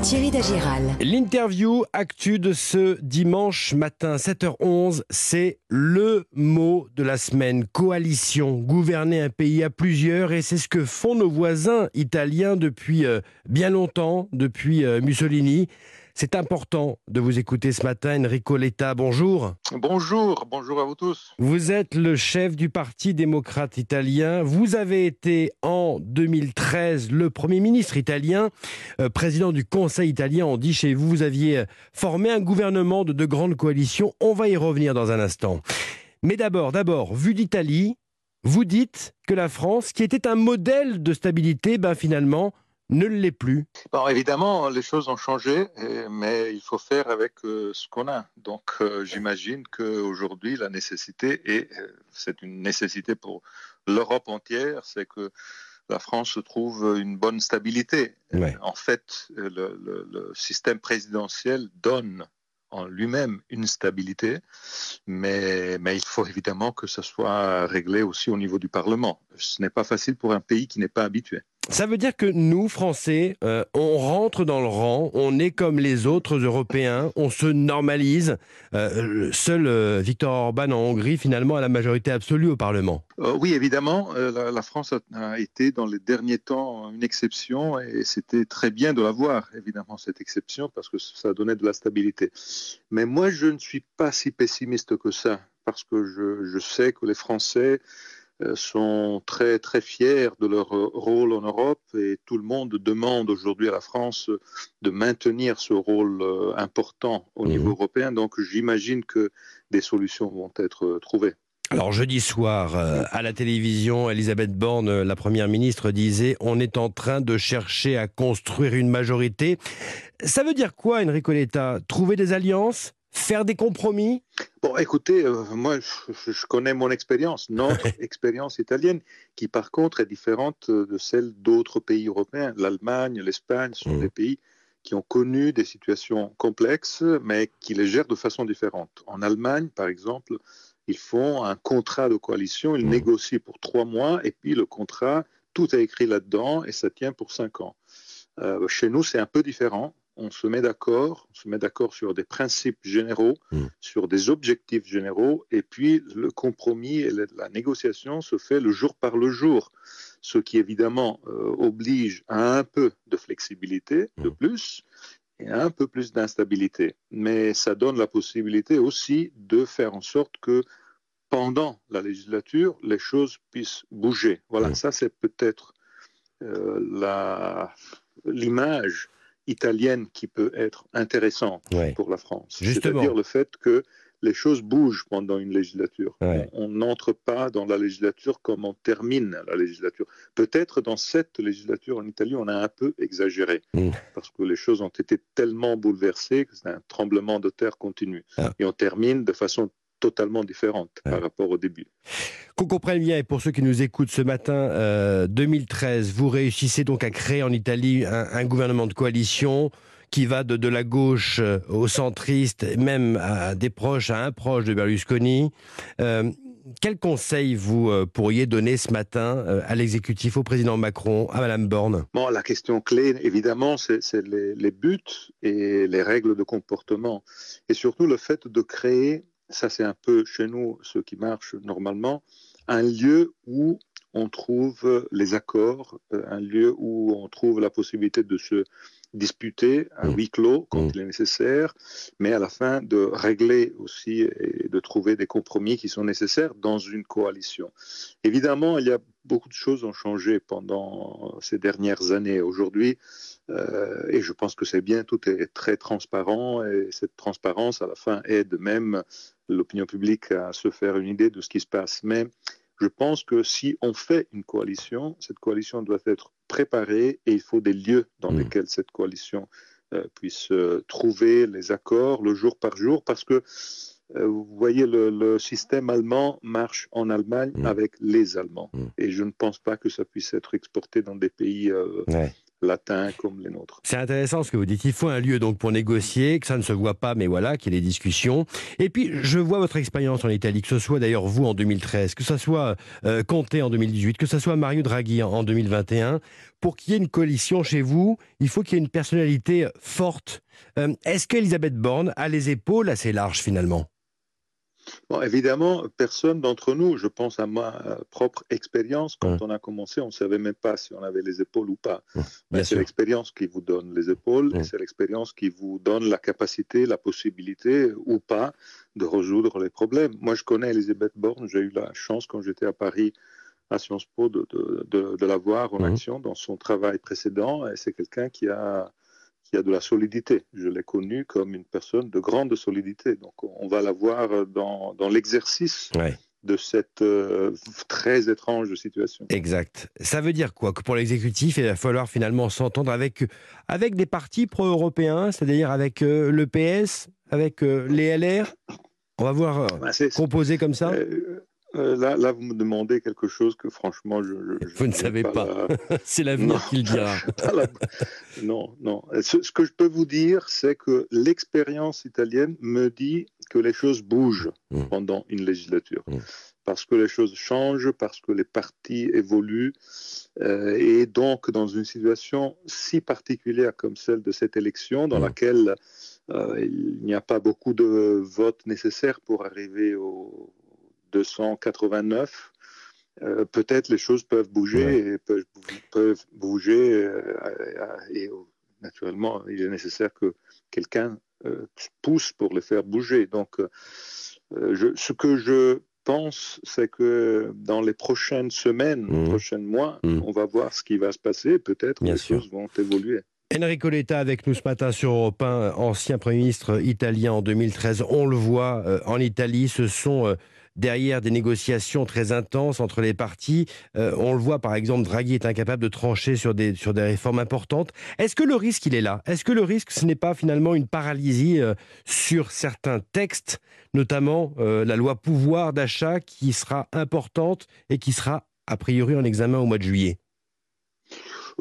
Thierry Dagiral. L'interview actu de ce dimanche matin 7h11, c'est le mot de la semaine. Coalition, gouverner un pays à plusieurs et c'est ce que font nos voisins italiens depuis euh, bien longtemps, depuis euh, Mussolini. C'est important de vous écouter ce matin. Enrico Letta, bonjour. Bonjour, bonjour à vous tous. Vous êtes le chef du Parti démocrate italien. Vous avez été en 2013 le Premier ministre italien, euh, président du Conseil italien. On dit chez vous, vous aviez formé un gouvernement de, de grandes coalitions. On va y revenir dans un instant. Mais d'abord, d'abord, vu d'Italie, vous dites que la France, qui était un modèle de stabilité, ben finalement, ne l'est plus. Bon, évidemment, les choses ont changé, mais il faut faire avec euh, ce qu'on a. Donc, euh, j'imagine qu'aujourd'hui, la nécessité, et euh, c'est une nécessité pour l'Europe entière, c'est que la France trouve une bonne stabilité. Ouais. En fait, le, le, le système présidentiel donne en lui-même une stabilité, mais, mais, il faut évidemment que ce soit réglé aussi au niveau du Parlement. Ce n'est pas facile pour un pays qui n'est pas habitué. Ça veut dire que nous, Français, euh, on rentre dans le rang, on est comme les autres Européens, on se normalise. Euh, seul euh, Viktor Orban en Hongrie, finalement, a la majorité absolue au Parlement. Oui, évidemment, la, France a, été dans les derniers temps une exception et c'était très bien de l'avoir, évidemment, cette exception, parce que ça donnait de la stabilité. Mais moi, je ne suis pas si pessimiste que ça, parce que je sais que les Français sont très très fiers de leur rôle en Europe et tout le monde demande aujourd'hui à la France de maintenir ce rôle important au mmh. niveau européen. Donc j'imagine que des solutions vont être trouvées. Alors jeudi soir, euh, à la télévision, Elisabeth Borne, la Première ministre, disait on est en train de chercher à construire une majorité. Ça veut dire quoi, Enrico Letta? Trouver des alliances? Faire des compromis Bon, écoutez, euh, moi, je, je, connais mon expérience, notre expérience italienne, qui par contre est différente de celle d'autres pays européens. L'Allemagne, l'Espagne sont mmh. des pays qui ont connu des situations complexes, mais qui les gèrent de façon différente. En Allemagne, par exemple, ils font un contrat de coalition, ils mmh. négocient pour trois mois, et puis le contrat, tout est écrit là-dedans, et ça tient pour cinq ans. Euh, chez nous, c'est un peu différent on se met d'accord, on se met d'accord sur des principes généraux, mmh. sur des objectifs généraux, et puis le compromis et la négociation se fait le jour par le jour, ce qui évidemment euh, oblige à un peu de flexibilité de plus et à un peu plus d'instabilité. Mais ça donne la possibilité aussi de faire en sorte que pendant la législature, les choses puissent bouger. Voilà, mmh. ça c'est peut-être euh, l'image italienne qui peut être intéressante ouais. pour la France. C'est-à-dire le fait que les choses bougent pendant une législature. Ouais. On n'entre pas dans la législature comme on termine la législature. Peut-être dans cette législature en Italie, on a un peu exagéré, mm. parce que les choses ont été tellement bouleversées que c'est un tremblement de terre continu. Ah. Et on termine de façon totalement différente ouais. par rapport au début. Qu'on comprenne bien, et pour ceux qui nous écoutent ce matin, euh, 2013, vous réussissez donc à créer en Italie un, un gouvernement de coalition qui va de, de la gauche euh, au centriste, même à des proches, à un proche de Berlusconi. Euh, quel conseil vous euh, pourriez donner ce matin euh, à l'exécutif, au président Macron, à Madame Borne? Bon, la question clé, évidemment, c'est les, les buts et les règles de comportement. Et surtout le fait de créer ça c'est un peu chez nous ce qui marche normalement, un lieu où on trouve les accords, euh, un lieu où on trouve la possibilité de se disputer à huis clos quand mmh. il est nécessaire, mais à la fin de régler aussi et de trouver des compromis qui sont nécessaires dans une coalition. Évidemment, il y a beaucoup de choses ont changé pendant ces dernières années. Aujourd'hui, euh, et je pense que c'est bien, tout est très transparent et cette transparence à la fin aide même l'opinion publique à se faire une idée de ce qui se passe. Mais je pense que si on fait une coalition, cette coalition doit être préparée et il faut des lieux dans mmh. lesquels cette coalition euh, puisse euh, trouver les accords le jour par jour parce que euh, vous voyez, le, le, système allemand marche en Allemagne mmh. avec les Allemands. Mmh. Et je ne pense pas que ça puisse être exporté dans des pays ouais. Latins comme les nôtres. C'est intéressant ce que vous dites. Il faut un lieu donc pour négocier, que ça ne se voit pas, mais voilà, qu'il y ait des discussions. Et puis, je vois votre expérience en Italie, que ce soit d'ailleurs vous en 2013, que ce soit euh, Conte en 2018, que ce soit Mario Draghi en 2021. Pour qu'il y ait une coalition chez vous, il faut qu'il y ait une personnalité forte. Euh, est-ce qu'Elisabeth Borne a les épaules assez larges finalement? Bon, évidemment, personne d'entre nous, je pense à ma euh, propre expérience, quand on a commencé, on ne savait même pas si on avait les épaules ou pas. c'est l'expérience qui vous donne les épaules, et c'est l'expérience qui vous donne la capacité, la possibilité ou pas de résoudre les problèmes. Moi, je connais Elisabeth Borne, j'ai eu la chance quand j'étais à Paris à Sciences Po de, de la voir en action dans son travail précédent, et c'est quelqu'un qui a qui a de la solidité. Je l'ai connu comme une personne de grande solidité. Donc on va la voir dans, dans l'exercice de cette euh, très étrange situation. Exact. Ça veut dire quoi? Que pour l'exécutif, il va falloir finalement s'entendre avec, avec des partis pro-européens, c'est-à-dire avec euh, le PS, avec euh, les LR on va voir bah, composer comme ça? Euh, là, là, vous me demandez quelque chose que franchement, je. vous ne savez pas. c'est l'avenir qui le dira. non, non. Ce, que je peux vous dire, c'est que l'expérience italienne me dit que les choses bougent mmh. pendant une législature. Mmh. Parce que les choses changent, parce que les partis évoluent. Euh, et donc, dans une situation si particulière comme celle de cette élection, dans mmh. laquelle euh, il n'y a pas beaucoup de votes nécessaires pour arriver au 289, euh, peut-être les choses peuvent bouger et peuvent, bouger. Euh, et naturellement, il est nécessaire que quelqu'un euh, pousse pour les faire bouger. Donc, ce que je pense, c'est que dans les prochaines semaines, mmh. prochains mois, mmh. on va voir ce qui va se passer. Peut-être les choses vont évoluer. Enrico Letta avec nous ce matin sur Europe 1, ancien Premier ministre italien en 2013. On le voit en Italie, ce sont derrière des négociations très intenses entre les partis. Euh, on le voit par exemple, Draghi est incapable de trancher sur des, sur des réformes importantes. Est-ce que le risque, il est là? Est-ce que le risque, ce n'est pas finalement une paralysie euh, sur certains textes, notamment euh, la loi pouvoir d'achat qui sera importante et qui sera a priori en examen au mois de juillet?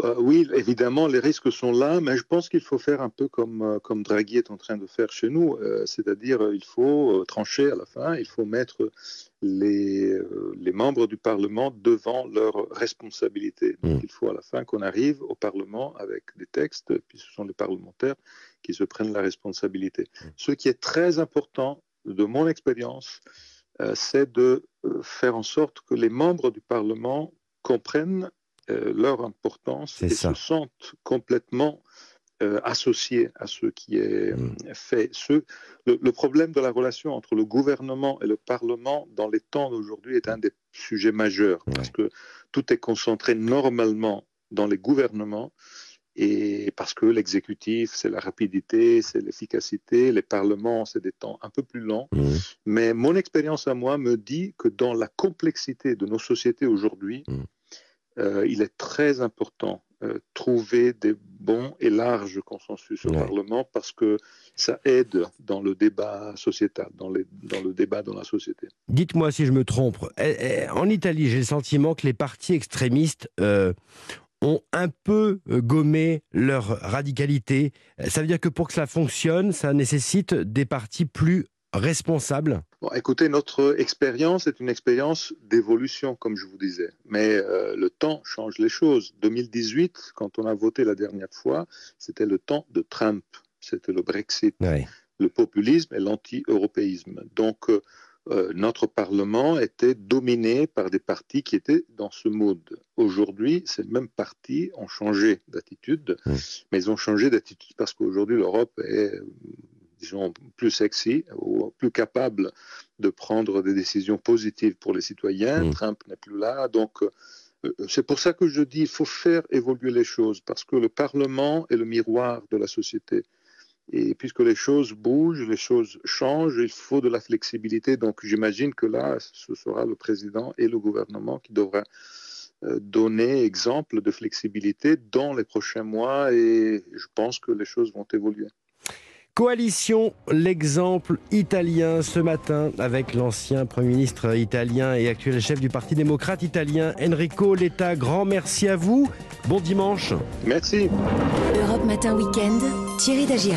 Euh, oui, évidemment, les risques sont là, mais je pense qu'il faut faire un peu comme, euh, comme Draghi est en train de faire chez nous, euh, c'est-à-dire il faut trancher à la fin, il faut mettre les, les membres du Parlement devant leurs responsabilités. Donc mmh. il faut à la fin qu'on arrive au Parlement avec des textes, puis ce sont les parlementaires qui se prennent la responsabilité. Mmh. Ce qui est très important de mon expérience, c'est de faire en sorte que les membres du Parlement comprennent euh, leur importance et se sentent complètement euh, associés à ce qui est mm. fait. Ce, le, problème de la relation entre le gouvernement et le Parlement dans les temps d'aujourd'hui est un des sujets majeurs, parce que tout est concentré normalement dans les gouvernements, et parce que l'exécutif, c'est la rapidité, c'est l'efficacité, les parlements, c'est des temps un peu plus longs. Mm. Mais mon expérience à moi me dit que dans la complexité de nos sociétés aujourd'hui, mm. Euh, il est très important euh, trouver des bons et larges consensus au Parlement parce que ça aide dans le débat sociétal, dans, dans le débat dans la société. Dites-moi si je me trompe. Eh, eh, en Italie, j'ai le sentiment que les partis extrémistes euh, ont un peu gommé leur radicalité. Ça veut dire que pour que cela fonctionne, ça nécessite des partis plus responsable bon, Écoutez, notre expérience est une expérience d'évolution, comme je vous disais. Mais euh, le temps change les choses. 2018, quand on a voté la dernière fois, c'était le temps de Trump. C'était le Brexit, le populisme et l'anti-européisme. Donc, euh, euh, notre Parlement était dominé par des partis qui étaient dans ce mode. Aujourd'hui, ces mêmes partis ont changé d'attitude, mais ils ont changé d'attitude parce qu'aujourd'hui, l'Europe est disons, plus sexy ou plus capable de prendre des décisions positives pour les citoyens. Mm. Trump n'est plus là. Donc, euh, c'est pour ça que je dis il faut faire évoluer les choses, parce que le Parlement est le miroir de la société. Et puisque les choses bougent, les choses changent, il faut de la flexibilité. Donc j'imagine que là, ce sera le président et le gouvernement qui devraient euh, donner exemple de flexibilité dans les prochains mois et je pense que les choses vont évoluer. Coalition, l'exemple italien ce matin avec l'ancien Premier ministre italien et actuel chef du Parti démocrate italien Enrico Letta. Grand merci à vous. Bon dimanche. Merci. Europe Matin Weekend, Thierry Dagira.